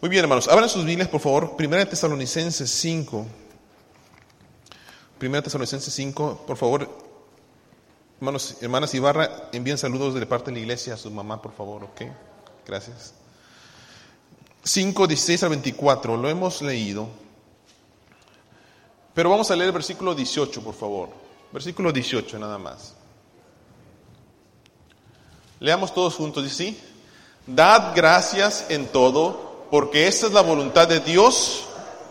Muy bien, hermanos. Abran sus Biblias, por favor. Primera de Tesalonicenses 5. Primera de Tesalonicenses 5. Por favor, hermanos, hermanas Ibarra, envíen saludos de parte de la iglesia a su mamá, por favor, ¿ok? Gracias. 5, 16 al 24. Lo hemos leído. Pero vamos a leer el versículo 18, por favor. Versículo 18, nada más. Leamos todos juntos, dice sí. Dad gracias en todo, porque esta es la voluntad de Dios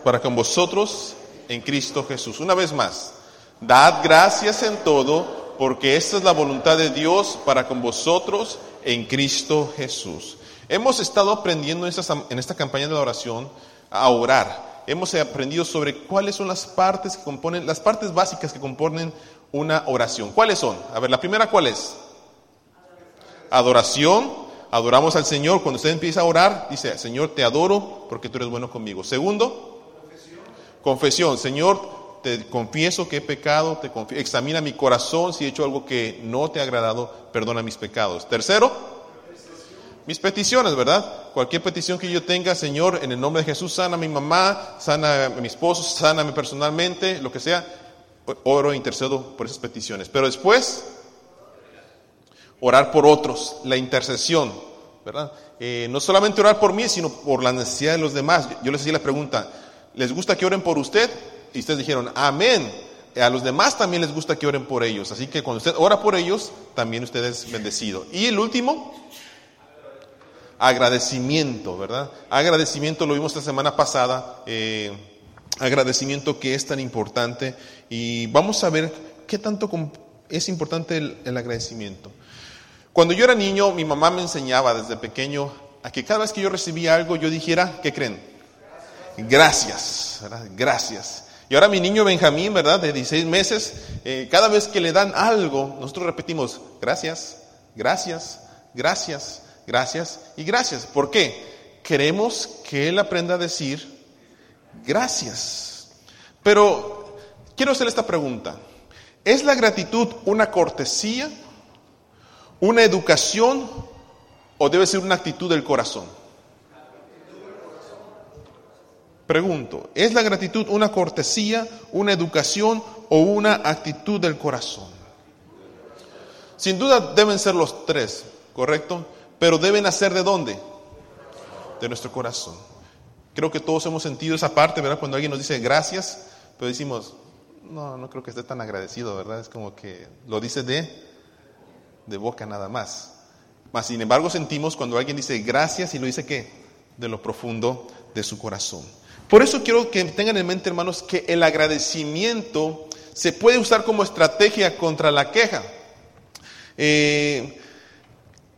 para con vosotros en Cristo Jesús. Una vez más, dad gracias en todo, porque esta es la voluntad de Dios para con vosotros en Cristo Jesús. Hemos estado aprendiendo en esta, campaña de la oración a orar. Hemos aprendido sobre cuáles son las partes que componen, las partes básicas que componen una oración. ¿Cuáles son? A ver, la primera, ¿cuál es? Adoración, adoramos al Señor. Cuando usted empieza a orar, dice, Señor, te adoro porque tú eres bueno conmigo. Segundo, confesión. confesión. Señor, te confieso que he pecado, te examina mi corazón, si he hecho algo que no te ha agradado, perdona mis pecados. Tercero, mis peticiones, ¿verdad? Cualquier petición que yo tenga, Señor, en el nombre de Jesús, sana a mi mamá, sana a mi esposo, mí personalmente, lo que sea, oro e intercedo por esas peticiones. Pero después, orar por otros, la intercesión, ¿verdad? Eh, no solamente orar por mí, sino por la necesidad de los demás. Yo les hacía la pregunta, ¿les gusta que oren por usted? Y ustedes dijeron, amén. A los demás también les gusta que oren por ellos. Así que cuando usted ora por ellos, también usted es bendecido. Y el último, agradecimiento, ¿verdad? Agradecimiento, lo vimos esta semana pasada, eh, agradecimiento que es tan importante y vamos a ver qué tanto es importante el, agradecimiento. Cuando yo era niño, mi mamá me enseñaba desde pequeño a que cada vez que yo recibía algo, yo dijera, ¿qué creen? Gracias. Gracias. Y ahora mi niño Benjamín, ¿verdad? De 16 meses, eh, cada vez que le dan algo, nosotros repetimos, gracias, gracias, gracias, gracias y gracias. ¿Por qué? Queremos que él aprenda a decir gracias. Pero quiero hacer esta pregunta. ¿Es la gratitud una cortesía, una educación o debe ser una actitud del corazón? Pregunto, ¿es la gratitud una cortesía, una educación o una actitud del corazón? Sin duda deben ser los tres, ¿correcto? Pero deben hacer de dónde? De nuestro corazón. Creo que todos hemos sentido esa parte, ¿verdad? Cuando alguien nos dice gracias, pero decimos, no, no creo que esté tan agradecido, ¿verdad? Es como que lo dice de, de boca nada más. Mas, sin embargo, sentimos cuando alguien dice gracias y lo dice qué? De lo profundo de su corazón. Por eso quiero que tengan en mente, hermanos, que el agradecimiento se puede usar como estrategia contra la queja. Eh,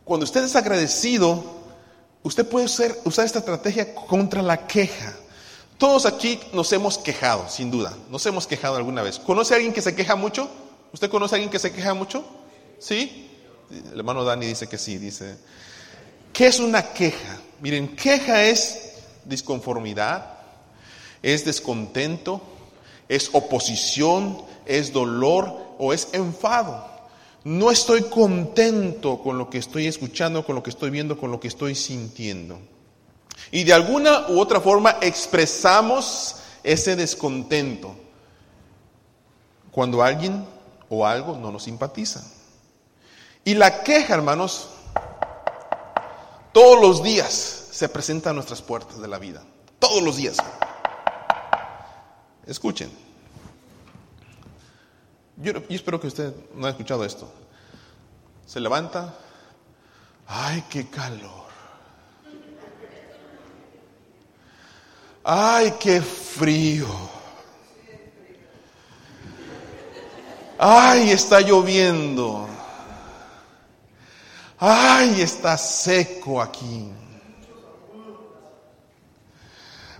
cuando usted es agradecido, usted puede usar, usar esta estrategia contra la queja. Todos aquí nos hemos quejado, sin duda. Nos hemos quejado alguna vez. ¿Conoce a alguien que se queja mucho? ¿Usted conoce a alguien que se queja mucho? ¿Sí? El hermano Dani dice que sí, dice. ¿Qué es una queja? Miren, queja es disconformidad, es descontento, es oposición, es dolor o es enfado. No estoy contento con lo que estoy escuchando, con lo que estoy viendo, con lo que estoy sintiendo. Y de alguna u otra forma expresamos ese descontento cuando alguien o algo no nos simpatiza. Y la queja, hermanos, todos los días se presenta a nuestras puertas de la vida. Todos los días. Escuchen. Yo, espero que usted no haya escuchado esto. Se levanta. Ay, qué calor. Ay, qué frío. Ay, está lloviendo. Ay, está seco aquí.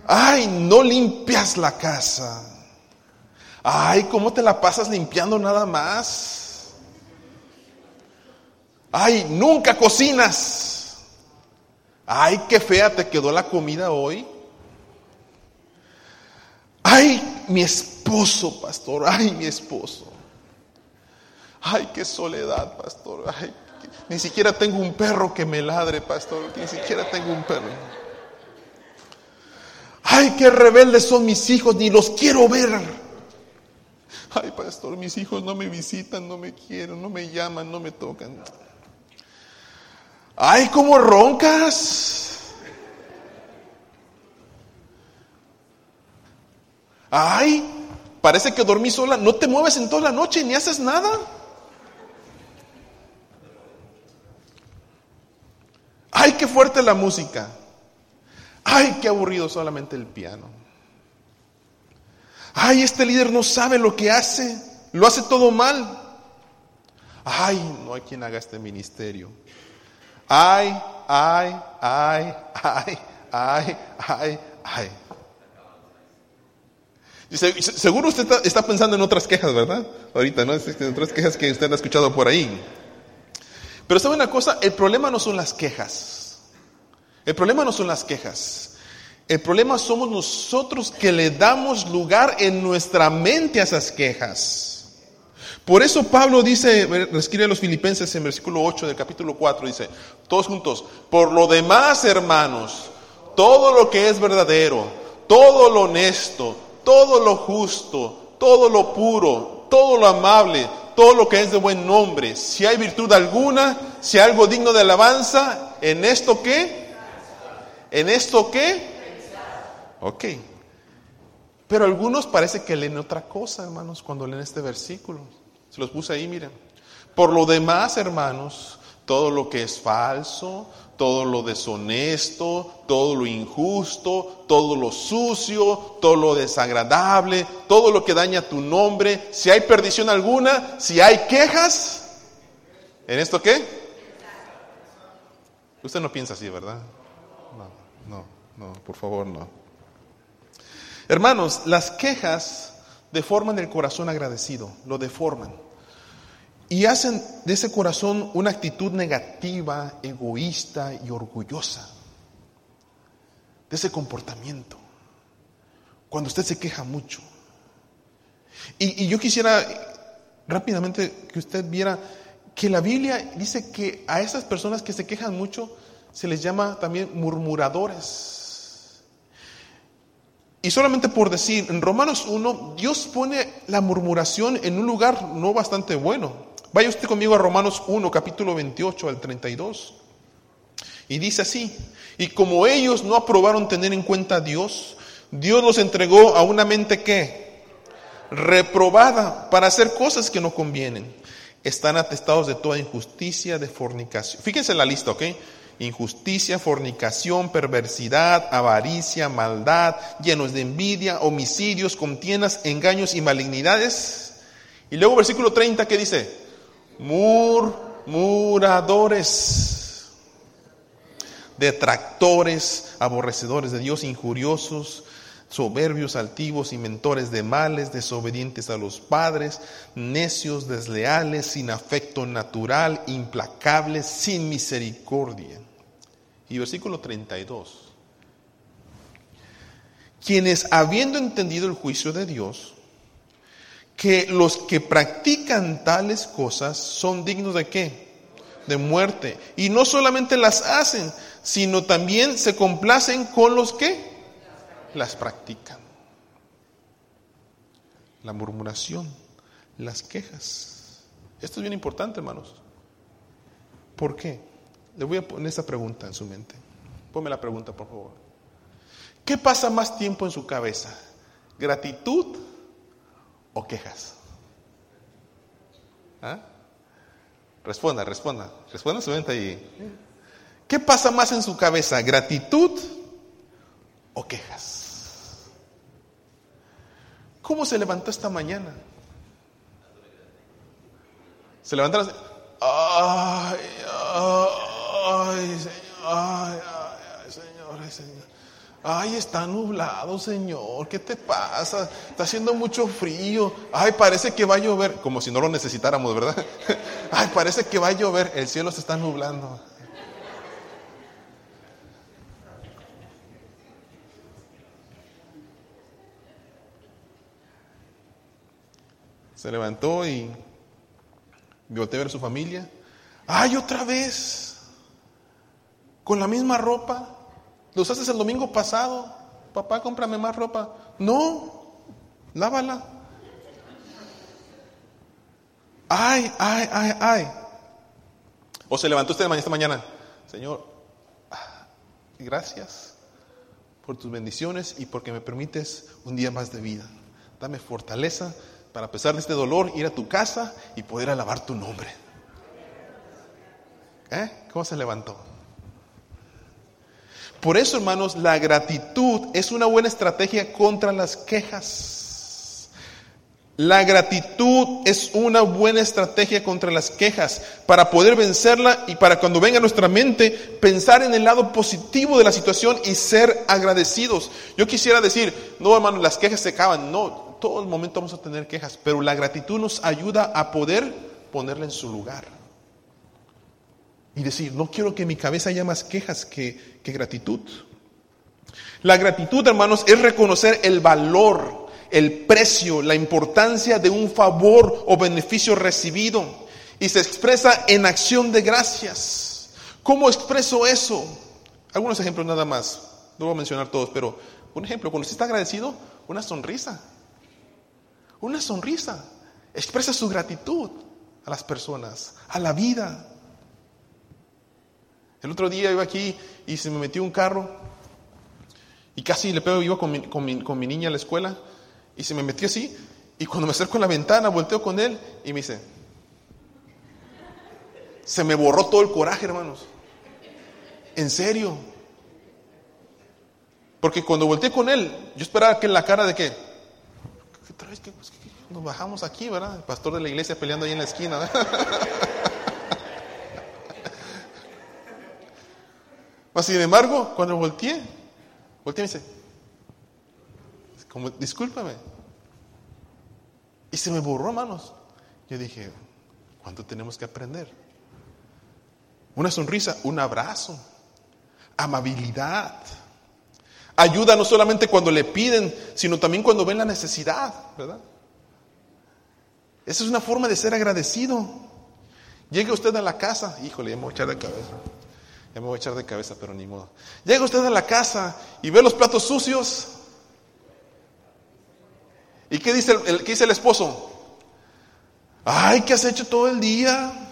Ay, no limpias la casa. Ay, ¿cómo te la pasas limpiando nada más? Ay, nunca cocinas. Ay, qué fea te quedó la comida hoy. Ay, mi esposo, pastor. Ay, mi esposo. Ay, qué soledad, pastor. Ay, ni siquiera tengo un perro que me ladre, pastor. Ni siquiera tengo un perro. Ay, qué rebeldes son mis hijos, ni los quiero ver. Ay, pastor, mis hijos no me visitan, no me quieren, no me llaman, no me tocan. Ay, cómo roncas. Ay, parece que dormí sola. No te mueves en toda la noche ni haces nada. Ay, qué fuerte la música. Ay, qué aburrido solamente el piano. Ay, este líder no sabe lo que hace. Lo hace todo mal. Ay, no hay quien haga este ministerio. Ay, ay, ay, ay, ay, ay, ay. Seguro usted está, pensando en otras quejas, ¿verdad? Ahorita, ¿no? En otras quejas que usted ha escuchado por ahí. Pero sabe una cosa, el problema no son las quejas. El problema no son las quejas. El problema somos nosotros que le damos lugar en nuestra mente a esas quejas. Por eso Pablo dice, escribe a los filipenses en versículo 8 del capítulo 4, dice, todos juntos, por lo demás, hermanos, todo lo que es verdadero, todo lo honesto, todo lo justo, todo lo puro, todo lo amable, todo lo que es de buen nombre, si hay virtud alguna, si hay algo digno de alabanza, ¿en esto qué? ¿En esto qué? Ok. Pero algunos parece que leen otra cosa, hermanos, cuando leen este versículo. Se los puse ahí, miren. Por lo demás, hermanos, todo lo que es falso, todo lo deshonesto, todo lo injusto, todo lo sucio, todo lo desagradable, todo lo que daña tu nombre, si hay perdición alguna, si hay quejas, ¿en esto qué? Usted no piensa así, ¿verdad? No, no, no, por favor, no. Hermanos, las quejas deforman el corazón agradecido, lo deforman y hacen de ese corazón una actitud negativa, egoísta y orgullosa. De ese comportamiento. Cuando usted se queja mucho. Y, yo quisiera rápidamente que usted viera que la Biblia dice que a esas personas que se quejan mucho se les llama también murmuradores. Y solamente por decir, en Romanos 1, Dios pone la murmuración en un lugar no bastante bueno. Vaya usted conmigo a Romanos 1, capítulo 28 al 32. Y dice así, y como ellos no aprobaron tener en cuenta a Dios, Dios los entregó a una mente que reprobada para hacer cosas que no convienen. Están atestados de toda injusticia, de fornicación. Fíjense la lista, ¿ok? Injusticia, fornicación, perversidad, avaricia, maldad, llenos de envidia, homicidios, contiendas, engaños y malignidades. Y luego versículo 30 que dice, murmuradores, detractores, aborrecedores de Dios, injuriosos, soberbios, altivos, inventores de males, desobedientes a los padres, necios, desleales, sin afecto natural, implacables, sin misericordia. Y versículo 32. Quienes habiendo entendido el juicio de Dios, que los que practican tales cosas son dignos de qué? De muerte. Y no solamente las hacen, sino también se complacen con los que las practican. La murmuración, las quejas. Esto es bien importante, hermanos. ¿Por qué? Le voy a poner esta pregunta en su mente. Ponme la pregunta, por favor. ¿Qué pasa más tiempo en su cabeza? ¿Gratitud o quejas? ¿Ah? Responda, responda. Responda su mente ahí. ¿Qué pasa más en su cabeza? ¿Gratitud o quejas? ¿Cómo se levantó esta mañana? Se levantó ay, ay, ay, ay, ay, Señor, ay, Señor. Ay, está nublado, Señor. ¿Qué te pasa? Está haciendo mucho frío. Ay, parece que va a llover. Como si no lo necesitáramos, ¿verdad? Ay, parece que va a llover. El cielo se está nublando. Se levantó y volteó a ver a su familia. ¡Ay, otra vez! Con la misma ropa. Los haces el domingo pasado. papá, cómprame más ropa. No, lávala. Ay, ay, ay, ay. O se levantó usted esta mañana, Señor, gracias por tus bendiciones y porque me permites un día más de vida. Dame fortaleza para a pesar de este dolor ir a tu casa y poder alabar tu nombre. ¿Eh? ¿Cómo se levantó? Por eso, hermanos, la gratitud es una buena estrategia contra las quejas. La gratitud es una buena estrategia contra las quejas para poder vencerla y para cuando venga a nuestra mente pensar en el lado positivo de la situación y ser agradecidos. Yo quisiera decir, no hermano, las quejas se acaban, no, todo el momento vamos a tener quejas, pero la gratitud nos ayuda a poder ponerla en su lugar. Y decir, no quiero que mi cabeza haya más quejas que, que gratitud. La gratitud, hermanos, es reconocer el valor el precio, la importancia de un favor o beneficio recibido y se expresa en acción de gracias. ¿Cómo expreso eso? Algunos ejemplos nada más, no voy a mencionar todos, pero un ejemplo, cuando usted está agradecido, una sonrisa. Una sonrisa expresa su gratitud a las personas, a la vida. El otro día iba aquí y se me metió un carro y casi le pego, iba con mi, niña a la escuela y se me metió así. Y cuando me acerco a la ventana, volteo con él y me dice, se me borró todo el coraje, hermanos. En serio. Porque cuando volteé con él, yo esperaba que en la cara de ¿qué? ¿Qué, nos bajamos aquí, ¿verdad? El pastor de la iglesia peleando ahí en la esquina. Mas sin embargo, cuando volteé, volteé y me dice, como, discúlpame. Y se me borró, hermanos. Yo dije, ¿cuánto tenemos que aprender? Una sonrisa, un abrazo, amabilidad. Ayuda no solamente cuando le piden, sino también cuando ven la necesidad, ¿verdad? Esa es una forma de ser agradecido. Llega usted a la casa, híjole, ya me voy a echar de cabeza. Ya me voy a echar de cabeza, pero ni modo. Llega usted a la casa y ve los platos sucios. ¿Y qué dice el, qué dice el esposo? Ay, ¿qué has hecho todo el día?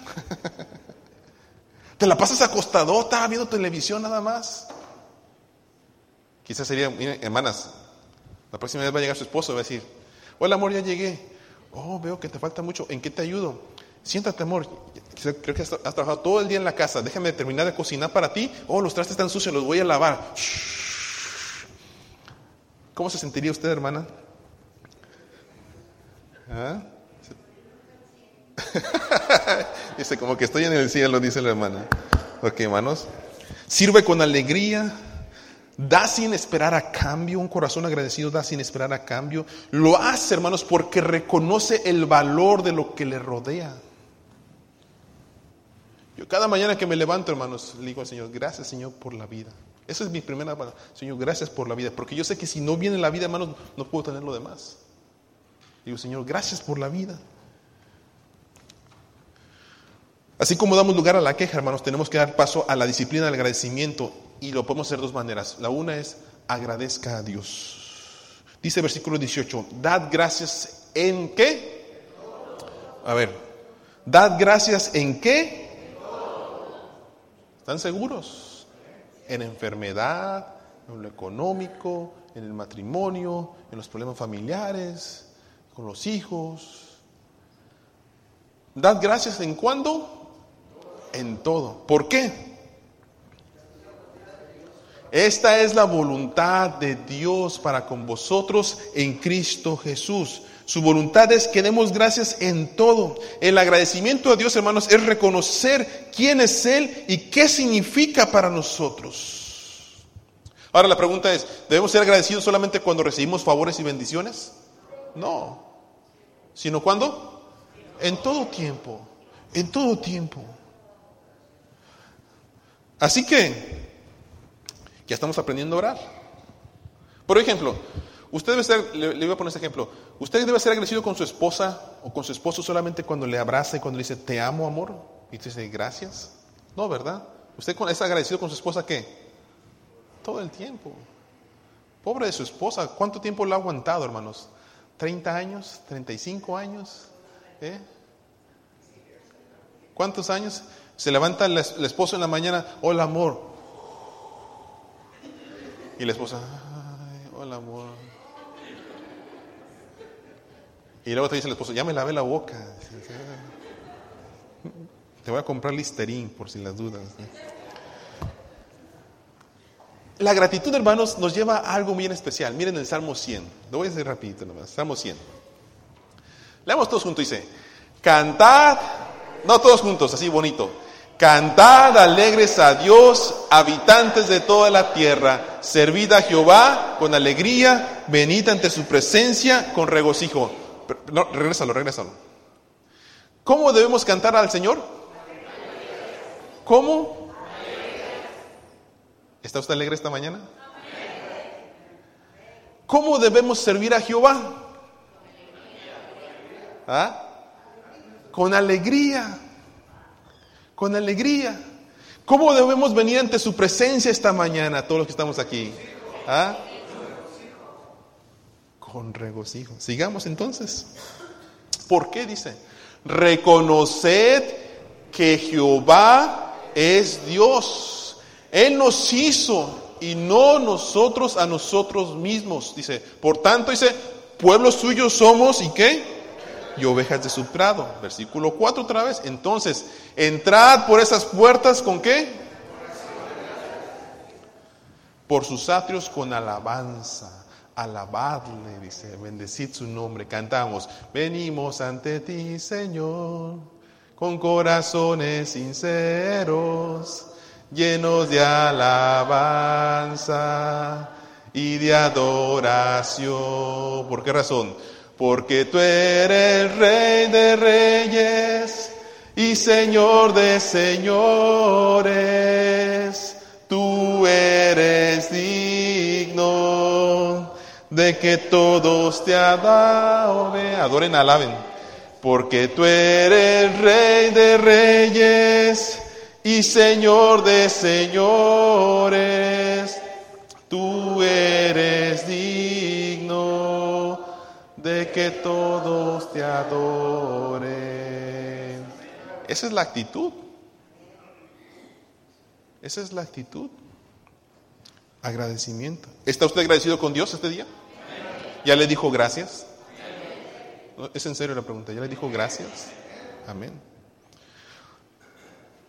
Te la pasas acostadota viendo televisión nada más. Quizás sería, miren, hermanas, la próxima vez va a llegar su esposo y va a decir, hola amor, ya llegué. Oh, veo que te falta mucho. ¿En qué te ayudo? Siéntate, amor. Creo que has, trabajado todo el día en la casa. Déjame terminar de cocinar para ti. Oh, los trastes están sucios, los voy a lavar. ¿Cómo se sentiría usted, hermana? ¿Ah? dice, como que estoy en el cielo, dice la hermana. Ok, hermanos. Sirve con alegría. Da sin esperar a cambio. Un corazón agradecido da sin esperar a cambio. Lo hace, hermanos, porque reconoce el valor de lo que le rodea. Cada mañana que me levanto, hermanos, le digo al Señor, gracias, Señor, por la vida. Esa es mi primera palabra. Señor, gracias por la vida. Porque yo sé que si no viene la vida, hermanos, no puedo tener lo demás. Digo, Señor, gracias por la vida. Así como damos lugar a la queja, hermanos, tenemos que dar paso a la disciplina del agradecimiento y lo podemos hacer de dos maneras. La una es agradezca a Dios. Dice versículo 18, dad gracias en qué? A ver, dad gracias en qué? ¿Están seguros? En enfermedad, en lo económico, en el matrimonio, en los problemas familiares, con los hijos. Dad gracias en cuándo? En todo. ¿Por qué? Esta es la voluntad de Dios para con vosotros en Cristo Jesús. Su voluntad es que demos gracias en todo. El agradecimiento a Dios, hermanos, es reconocer quién es Él y qué significa para nosotros. Ahora la pregunta es, ¿debemos ser agradecidos solamente cuando recibimos favores y bendiciones? No. ¿Sino cuándo? En todo tiempo. En todo tiempo. Así que ya estamos aprendiendo a orar. Por ejemplo, usted debe ser, le, voy a poner este ejemplo, usted debe ser agradecido con su esposa o con su esposo solamente cuando le abraza y cuando le dice, te amo, amor, y te dice, gracias. No, ¿verdad? ¿Usted es agradecido con su esposa qué? Todo el tiempo. Pobre de su esposa, ¿cuánto tiempo la ha aguantado, hermanos? ¿30 años? ¿35 años? ¿Eh? ¿Cuántos años? Se levanta el esposo en la mañana, hola amor. Y la esposa, Ay, hola amor. Y luego te dice el esposo, ya me lavé la boca. Te voy a comprar listerín por si las dudas. La gratitud, hermanos, nos lleva a algo bien especial. Miren el Salmo 100. Lo voy a decir rapidito nomás. Salmo 100. Leamos todos juntos. Dice, cantad, no todos juntos, así bonito. Cantad alegres a Dios, habitantes de toda la tierra. Servid a Jehová con alegría, venid ante su presencia con regocijo. No, regrésalo, regrésalo. ¿Cómo debemos cantar al Señor? ¿Cómo? ¿Está usted alegre esta mañana? ¿Cómo debemos servir a Jehová? ¿Ah? Con alegría. Con alegría. ¿Cómo debemos venir ante su presencia esta mañana, todos los que estamos aquí? ¿Ah? Con regocijo. Sigamos entonces. ¿Por qué dice? Reconoced que Jehová es Dios. Él nos hizo y no nosotros a nosotros mismos. Dice, por tanto, dice, pueblo suyo somos y qué? Y ovejas de su prado. Versículo 4 otra vez. Entonces, entrad por esas puertas con qué? Por sus atrios con alabanza alabadle, dice, bendecid su nombre, cantamos, venimos ante ti, Señor, con corazones sinceros, llenos de alabanza y de adoración. ¿Por qué razón? Porque tú eres rey de reyes y señor de señores, tú eres de que todos te adoren, adoren, alaben, porque tú eres rey de reyes y señor de señores, tú eres digno de que todos te adoren. Esa es la actitud. Esa es la actitud. Agradecimiento. ¿Está usted agradecido con Dios este día? ¿Ya le dijo gracias? Es en serio la pregunta. ¿Ya le dijo gracias? Amén.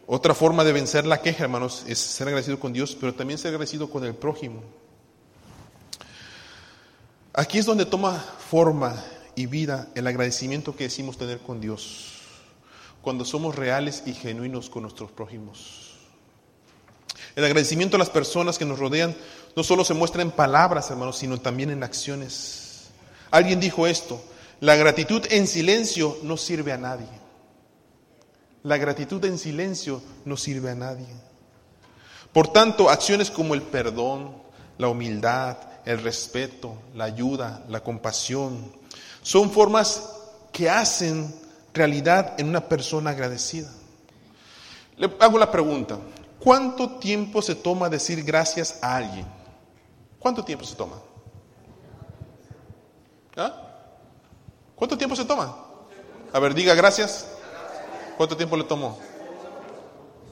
Otra forma de vencer la queja, hermanos, es ser agradecido con Dios, pero también ser agradecido con el prójimo. Aquí es donde toma forma y vida el agradecimiento que decimos tener con Dios, cuando somos reales y genuinos con nuestros prójimos. El agradecimiento a las personas que nos rodean no solo se muestra en palabras, hermanos, sino también en acciones. Alguien dijo esto, la gratitud en silencio no sirve a nadie. La gratitud en silencio no sirve a nadie. Por tanto, acciones como el perdón, la humildad, el respeto, la ayuda, la compasión, son formas que hacen realidad en una persona agradecida. Le hago la pregunta, ¿cuánto tiempo se toma decir gracias a alguien? ¿Cuánto tiempo se toma? ¿Ah? ¿Cuánto tiempo se toma? A ver, diga gracias. ¿Cuánto tiempo le tomó?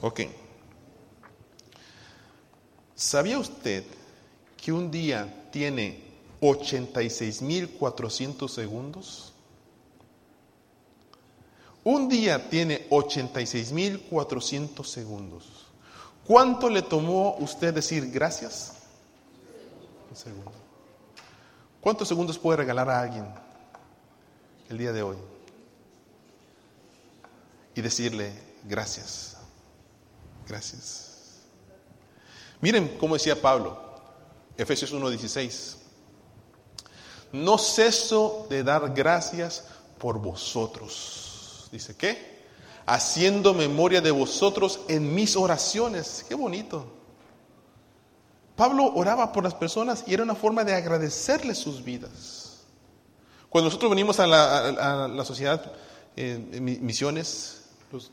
Ok. ¿Sabía usted que un día tiene 86.400 segundos? Un día tiene 86.400 segundos. ¿Cuánto le tomó usted decir gracias? Un segundo. ¿Cuántos segundos puede regalar a alguien el día de hoy? Y decirle gracias. Gracias. Miren cómo decía Pablo, Efesios 1:16. No ceso de dar gracias por vosotros. Dice, ¿qué? Haciendo memoria de vosotros en mis oraciones. Qué bonito. Pablo oraba por las personas y era una forma de agradecerles sus vidas. Cuando nosotros venimos a la, sociedad, eh, misiones, los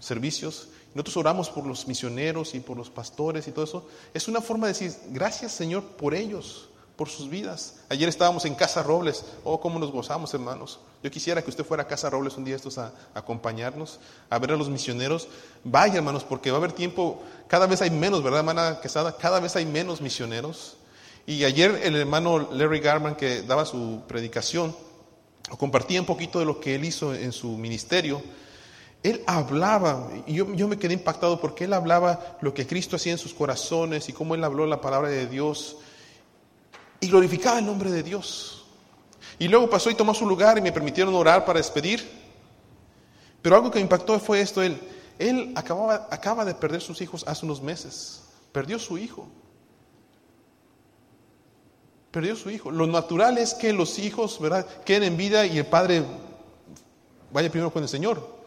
servicios, nosotros oramos por los misioneros y por los pastores y todo eso, es una forma de decir, gracias Señor por ellos, por sus vidas. Ayer estábamos en Casa Robles. Oh, cómo nos gozamos, hermanos. Yo quisiera que usted fuera a Casa Robles un día estos a, acompañarnos, a ver a los misioneros. Vaya, hermanos, porque va a haber tiempo, cada vez hay menos, ¿verdad, hermana Quesada? Cada vez hay menos misioneros. Y ayer el hermano Larry Garman, que daba su predicación, compartía un poquito de lo que él hizo en su ministerio. Él hablaba, y yo, yo me quedé impactado porque él hablaba lo que Cristo hacía en sus corazones y cómo él habló la palabra de Dios y glorificaba el nombre de Dios. Y luego pasó y tomó su lugar y me permitieron orar para despedir. Pero algo que me impactó fue esto, él, él acababa, acaba de perder sus hijos hace unos meses, perdió su hijo. Perdió su hijo. Lo natural es que los hijos, queden en vida y el padre vaya primero con el Señor.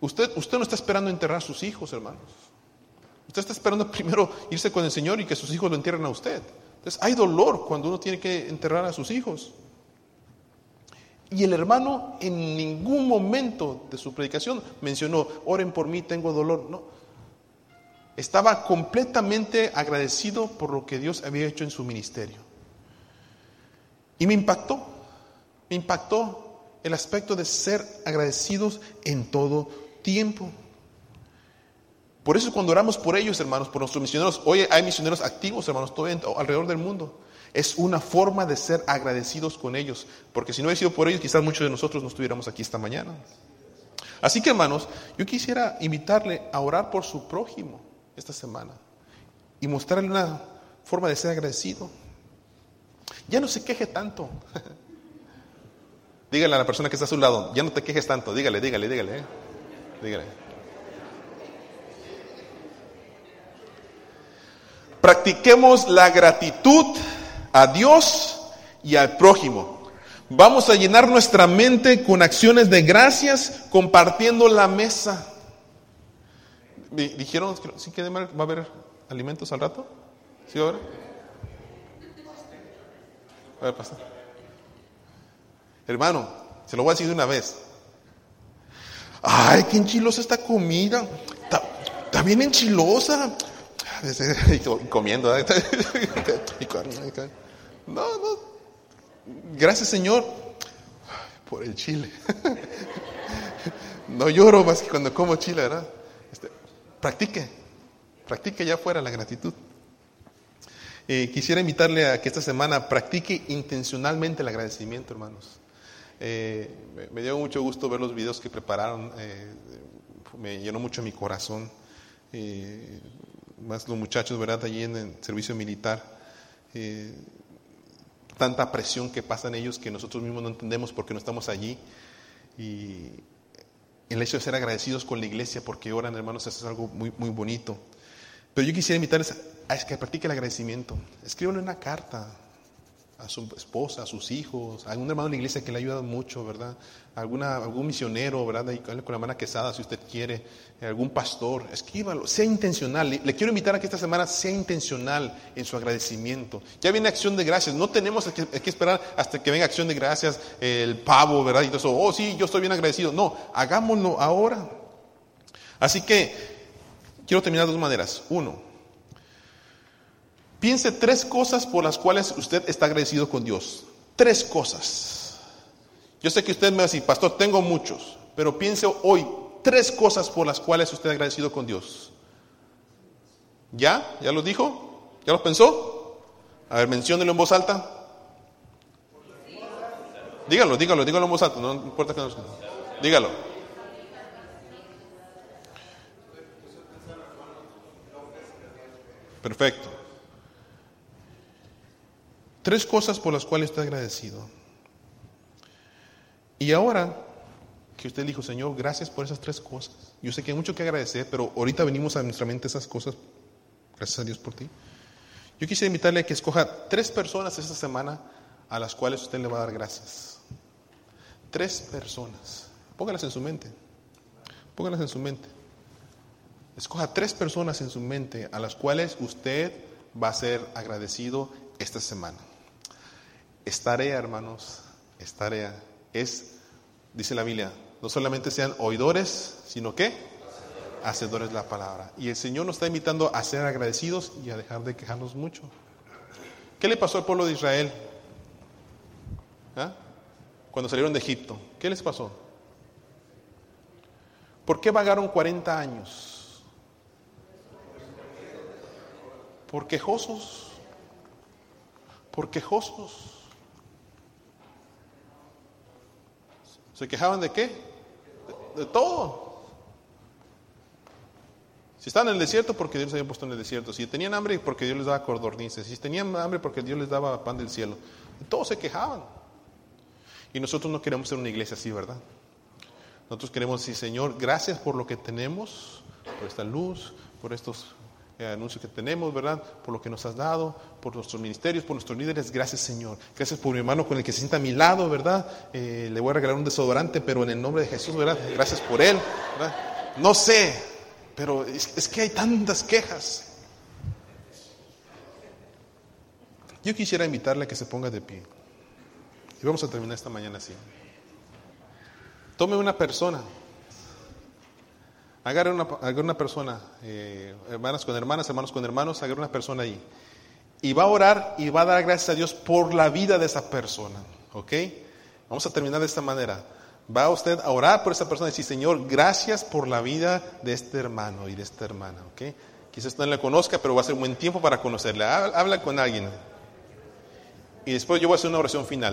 Usted, usted no está esperando enterrar a sus hijos, hermanos. Usted está esperando primero irse con el Señor y que sus hijos lo entierren a usted. Entonces hay dolor cuando uno tiene que enterrar a sus hijos. Y el hermano en ningún momento de su predicación mencionó, oren por mí, tengo dolor. No. Estaba completamente agradecido por lo que Dios había hecho en su ministerio. Y me impactó, me impactó el aspecto de ser agradecidos en todo tiempo. Por eso cuando oramos por ellos, hermanos, por nuestros misioneros, hoy hay misioneros activos, hermanos, todo alrededor del mundo. Es una forma de ser agradecidos con ellos, porque si no hubiera sido por ellos, quizás muchos de nosotros no estuviéramos aquí esta mañana. Así que, hermanos, yo quisiera invitarle a orar por su prójimo esta semana y mostrarle una forma de ser agradecido. Ya no se queje tanto. dígale a la persona que está a su lado, ya no te quejes tanto, dígale, dígale, dígale. ¿eh? Dígale. Practiquemos la gratitud a Dios y al prójimo. Vamos a llenar nuestra mente con acciones de gracias compartiendo la mesa. ¿Dijeron sí que va a haber alimentos al rato? ¿Sí ahora? A ver, pasa. Hermano, se lo voy a decir de una vez. Ay, qué enchilosa esta comida. Está bien enchilosa. comiendo. No, no. Gracias Señor por el chile. No lloro más que cuando como chile, ¿verdad? Este, practique, practique ya fuera la gratitud. Eh, quisiera invitarle a que esta semana practique intencionalmente el agradecimiento, hermanos. Eh, me, dio mucho gusto ver los videos que prepararon, eh, me llenó mucho mi corazón más los muchachos, ¿verdad? Allí en el servicio militar, eh, tanta presión que pasan ellos que nosotros mismos no entendemos porque no estamos allí. Y el hecho de ser agradecidos con la iglesia porque oran, hermanos, eso es algo muy, muy bonito. Pero yo quisiera invitarles a, que practiquen el agradecimiento. Escriban una carta, a su esposa, a sus hijos, a algún hermano de la iglesia que le ha ayudado mucho, ¿verdad? Algún misionero, ¿verdad? con la hermana Quesada, si usted quiere, algún pastor, escríbalo, sea intencional. Le, quiero invitar a que esta semana sea intencional en su agradecimiento. Ya viene acción de gracias, no tenemos que, que esperar hasta que venga acción de gracias, el pavo, ¿verdad? Y todo eso, oh sí, yo estoy bien agradecido. No, hagámoslo ahora. Así que quiero terminar de dos maneras. Uno, Piense tres cosas por las cuales usted está agradecido con Dios. Tres cosas. Yo sé que usted me va a decir, pastor, tengo muchos, pero piense hoy tres cosas por las cuales usted está agradecido con Dios. ¿Ya? ¿Ya lo dijo? ¿Ya lo pensó? A ver, menciónelo en voz alta. Dígalo, dígalo, dígalo en voz alta, no importa que no Dígalo. Perfecto. Tres cosas por las cuales está agradecido. Y ahora que usted dijo, Señor, gracias por esas tres cosas. Yo sé que hay mucho que agradecer, pero ahorita venimos a nuestra mente esas cosas. Gracias a Dios por ti. Yo quisiera invitarle a que escoja tres personas esta semana a las cuales usted le va a dar gracias. Tres personas. Póngalas en su mente. Póngalas en su mente. Escoja tres personas en su mente a las cuales usted va a ser agradecido esta semana. Es tarea, hermanos, es tarea. Es, dice la Biblia, no solamente sean oidores, sino que hacedores de la palabra. Y el Señor nos está invitando a ser agradecidos y a dejar de quejarnos mucho. ¿Qué le pasó al pueblo de Israel? ¿Ah? Cuando salieron de Egipto. ¿Qué les pasó? ¿Por qué vagaron 40 años? Por quejosos. Por quejosos. ¿Se quejaban de qué? De, de todo. Si estaban en el desierto, porque Dios les había puesto en el desierto. Si tenían hambre, porque Dios les daba cordornices. Si tenían hambre, porque Dios les daba pan del cielo. Todos se quejaban. Y nosotros no queremos ser una iglesia así, ¿verdad? Nosotros queremos decir, Señor, gracias por lo que tenemos, por esta luz, por estos eh, anuncios que tenemos, ¿verdad? Por lo que nos has dado, por nuestros ministerios, por nuestros líderes. Gracias, Señor. Gracias por mi hermano con el que se sienta a mi lado, ¿verdad? Eh, le voy a regalar un desodorante, pero en el nombre de Jesús, ¿verdad? Gracias por él, ¿verdad? No sé, pero es que hay tantas quejas. Yo quisiera invitarle a que se ponga de pie. Y vamos a terminar esta mañana así. Tome una persona. Agarre una, persona, eh, hermanas con hermanas, hermanos con hermanos, agarre una persona ahí. Y va a orar y va a dar gracias a Dios por la vida de esa persona. ¿Ok? Vamos a terminar de esta manera. Va usted a orar por esa persona y decir, Señor, gracias por la vida de este hermano y de esta hermana. ¿Ok? Quizás no le conozca, pero va a ser un buen tiempo para conocerle. Habla con alguien. Y después yo voy a hacer una oración final.